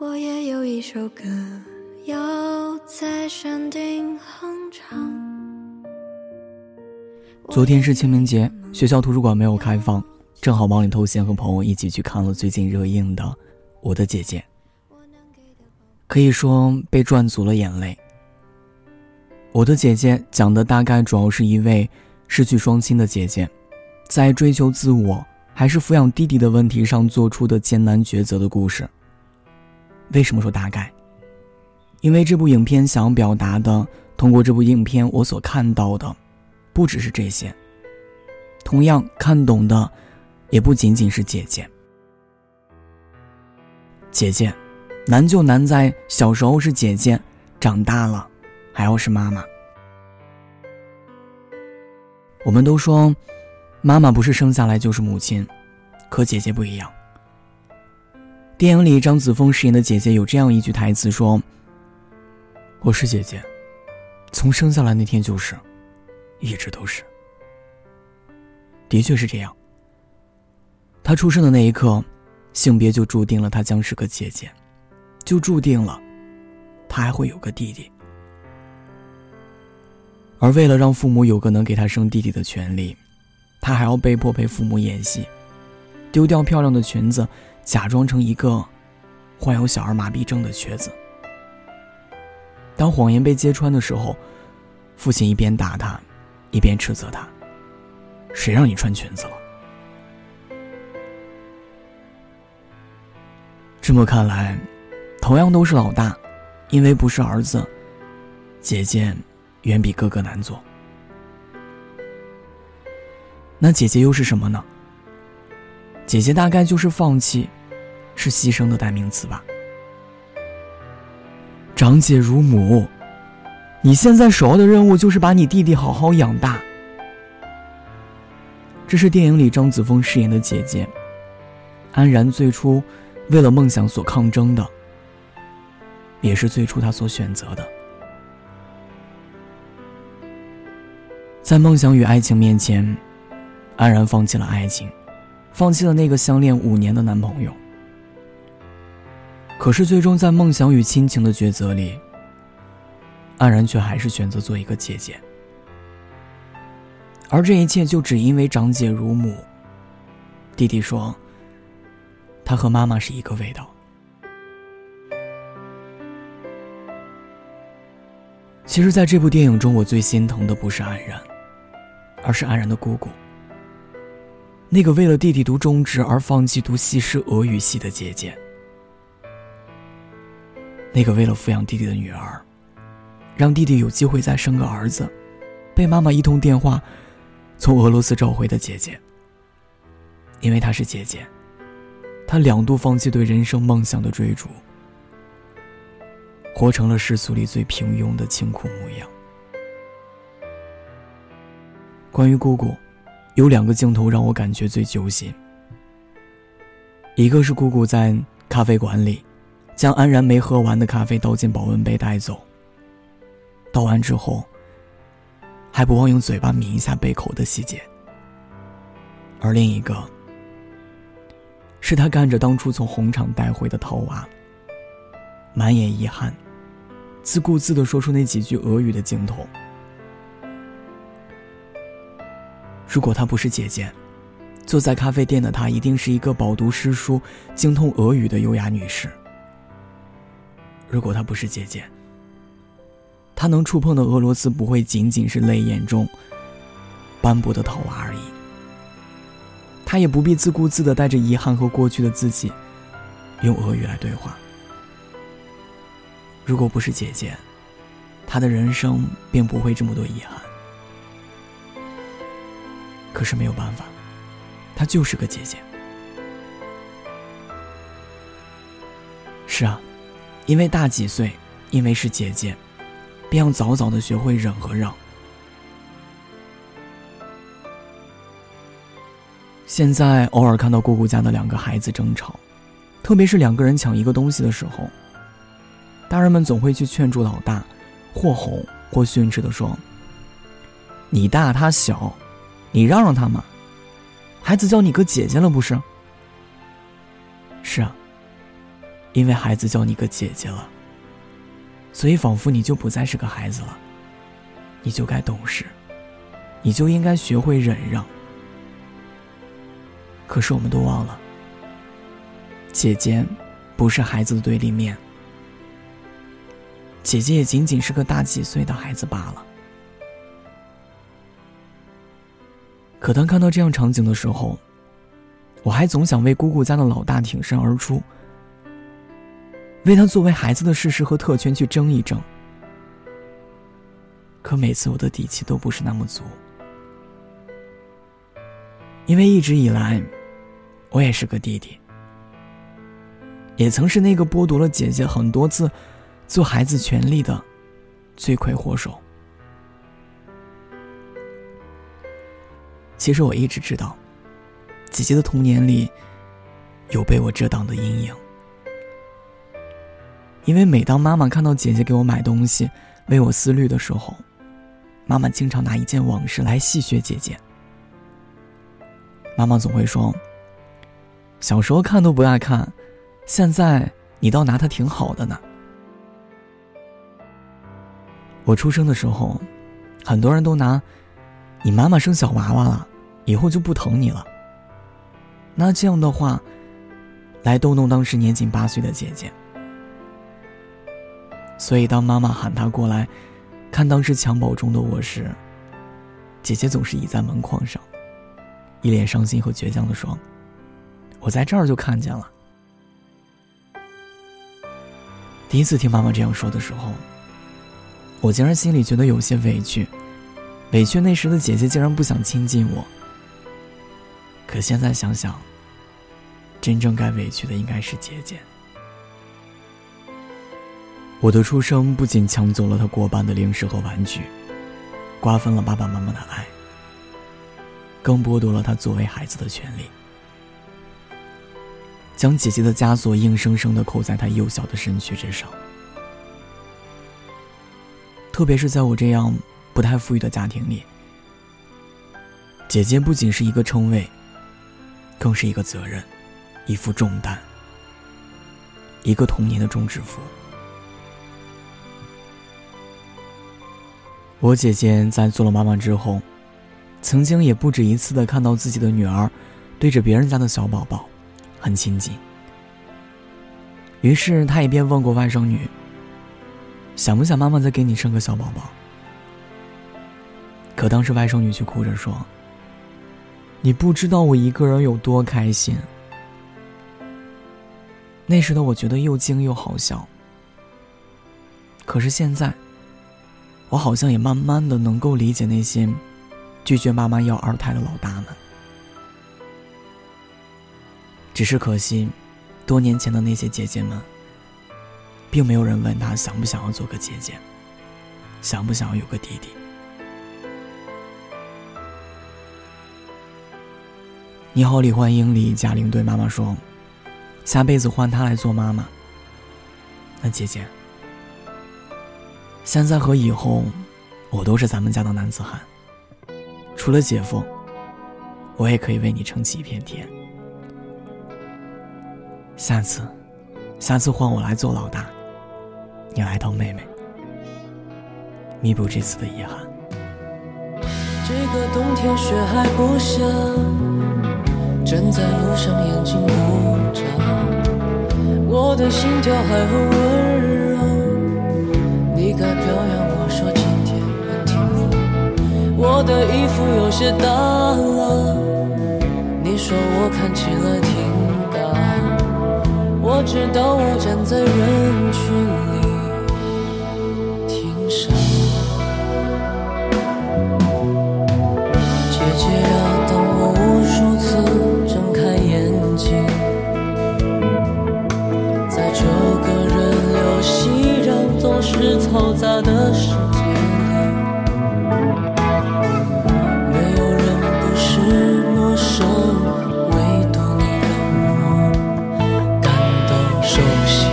我也有一首歌要在山顶哼唱。昨天是清明节，学校图书馆没有开放，正好忙里偷闲和朋友一起去看了最近热映的《我的姐姐》，可以说被赚足了眼泪。《我的姐姐》讲的大概主要是一位失去双亲的姐姐，在追求自我还是抚养弟弟的问题上做出的艰难抉择的故事。为什么说大概？因为这部影片想表达的，通过这部影片我所看到的，不只是这些。同样看懂的，也不仅仅是姐姐。姐姐，难就难在小时候是姐姐，长大了，还要是妈妈。我们都说，妈妈不是生下来就是母亲，可姐姐不一样。电影里，张子枫饰演的姐姐有这样一句台词说：“我是姐姐，从生下来那天就是，一直都是。”的确是这样。她出生的那一刻，性别就注定了她将是个姐姐，就注定了，她还会有个弟弟。而为了让父母有个能给她生弟弟的权利，她还要被迫陪父母演戏，丢掉漂亮的裙子。假装成一个患有小儿麻痹症的瘸子。当谎言被揭穿的时候，父亲一边打他，一边斥责他：“谁让你穿裙子了？”这么看来，同样都是老大，因为不是儿子，姐姐远比哥哥难做。那姐姐又是什么呢？姐姐大概就是放弃。是牺牲的代名词吧。长姐如母，你现在首要的任务就是把你弟弟好好养大。这是电影里张子枫饰演的姐姐安然最初为了梦想所抗争的，也是最初她所选择的。在梦想与爱情面前，安然放弃了爱情，放弃了那个相恋五年的男朋友。可是，最终在梦想与亲情的抉择里，安然却还是选择做一个姐姐。而这一切，就只因为长姐如母。弟弟说：“他和妈妈是一个味道。”其实，在这部电影中，我最心疼的不是安然，而是安然的姑姑。那个为了弟弟读中职而放弃读西式俄语系的姐姐。那个为了抚养弟弟的女儿，让弟弟有机会再生个儿子，被妈妈一通电话从俄罗斯召回的姐姐。因为她是姐姐，她两度放弃对人生梦想的追逐，活成了世俗里最平庸的清苦模样。关于姑姑，有两个镜头让我感觉最揪心。一个是姑姑在咖啡馆里。将安然没喝完的咖啡倒进保温杯带走。倒完之后，还不忘用嘴巴抿一下杯口的细节。而另一个，是他干着当初从红场带回的套娃，满眼遗憾，自顾自的说出那几句俄语的镜头。如果她不是姐姐，坐在咖啡店的她一定是一个饱读诗书、精通俄语的优雅女士。如果她不是姐姐，她能触碰的俄罗斯不会仅仅是泪眼中斑驳的套娃而已。她也不必自顾自的带着遗憾和过去的自己，用俄语来对话。如果不是姐姐，她的人生便不会这么多遗憾。可是没有办法，她就是个姐姐。是啊。因为大几岁，因为是姐姐，便要早早的学会忍和让。现在偶尔看到姑姑家的两个孩子争吵，特别是两个人抢一个东西的时候，大人们总会去劝住老大，或哄或训斥的说：“你大他小，你让让他嘛，孩子叫你个姐姐了不是？”因为孩子叫你个姐姐了，所以仿佛你就不再是个孩子了。你就该懂事，你就应该学会忍让。可是我们都忘了，姐姐不是孩子的对立面，姐姐也仅仅是个大几岁的孩子罢了。可当看到这样场景的时候，我还总想为姑姑家的老大挺身而出。为他作为孩子的事实和特权去争一争，可每次我的底气都不是那么足，因为一直以来，我也是个弟弟，也曾是那个剥夺了姐姐很多次做孩子权利的罪魁祸首。其实我一直知道，姐姐的童年里有被我遮挡的阴影。因为每当妈妈看到姐姐给我买东西、为我思虑的时候，妈妈经常拿一件往事来戏谑姐姐。妈妈总会说：“小时候看都不爱看，现在你倒拿它挺好的呢。”我出生的时候，很多人都拿“你妈妈生小娃娃了，以后就不疼你了。”那这样的话，来逗弄当时年仅八岁的姐姐。所以，当妈妈喊她过来，看当时襁褓中的我时，姐姐总是倚在门框上，一脸伤心和倔强的说：“我在这儿就看见了。”第一次听妈妈这样说的时候，我竟然心里觉得有些委屈，委屈那时的姐姐竟然不想亲近我。可现在想想，真正该委屈的应该是姐姐。我的出生不仅抢走了他过半的零食和玩具，瓜分了爸爸妈妈的爱，更剥夺了他作为孩子的权利，将姐姐的枷锁硬生生的扣在他幼小的身躯之上。特别是在我这样不太富裕的家庭里，姐姐不仅是一个称谓，更是一个责任，一副重担，一个童年的终止符。我姐姐在做了妈妈之后，曾经也不止一次的看到自己的女儿对着别人家的小宝宝很亲近。于是她也便问过外甥女：“想不想妈妈再给你生个小宝宝？”可当时外甥女却哭着说：“你不知道我一个人有多开心。”那时的我觉得又惊又好笑。可是现在。我好像也慢慢的能够理解那些拒绝妈妈要二胎的老大们，只是可惜，多年前的那些姐姐们，并没有人问她想不想要做个姐姐，想不想要有个弟弟。你好，李焕英里，贾玲对妈妈说：“下辈子换她来做妈妈。”那姐姐。现在和以后，我都是咱们家的男子汉。除了姐夫，我也可以为你撑起一片天。下次，下次换我来做老大，你来当妹妹，弥补这次的遗憾。这个冬天雪还不下，站在路上眼睛不眨，我的心跳还很温在。表扬我说今天很听话，我的衣服有些大了。你说我看起来挺大，我知道我站在人群里他的世界里没有人不是陌生唯独你让我感到熟悉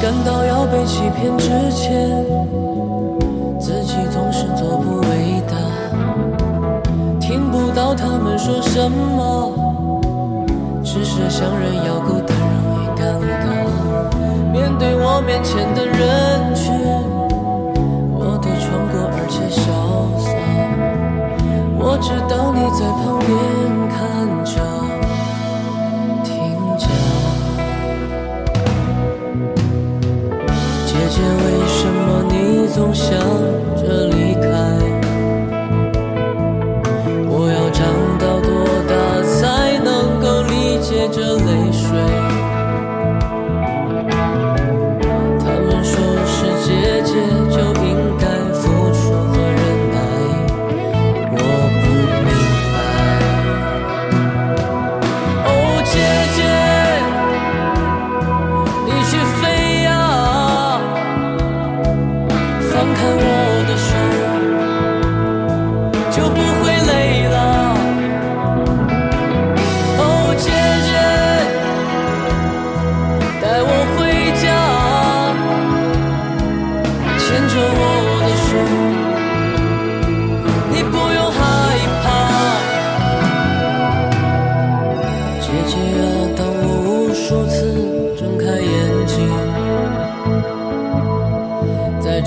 感到要被欺骗之前自己总是做不伟大听不到他们说什么只是想人要面前的人群我的穿过而且潇洒我知道你在旁边看着听讲姐姐为什么你总想着离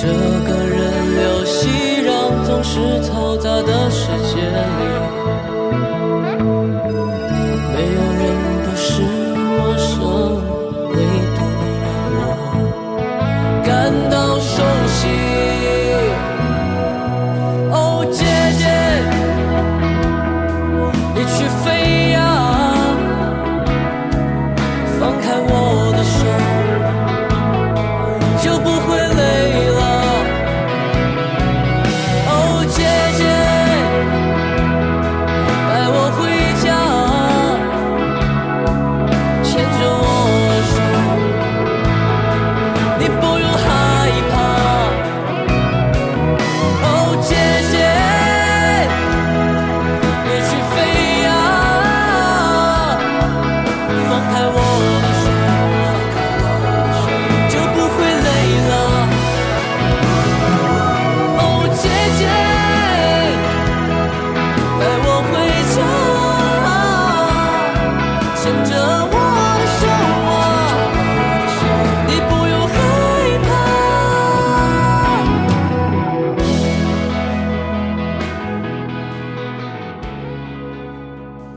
这个人有熙攘总是嘈杂的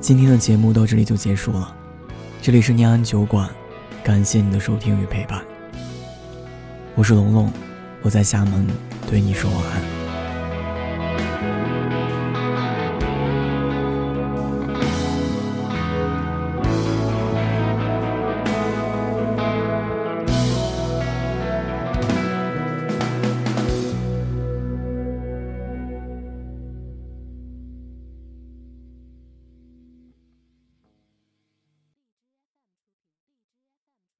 今天的节目到这里就结束了。这里是念安酒馆感谢你的收听与陪伴。我是龙龙我在厦门对你说晚安。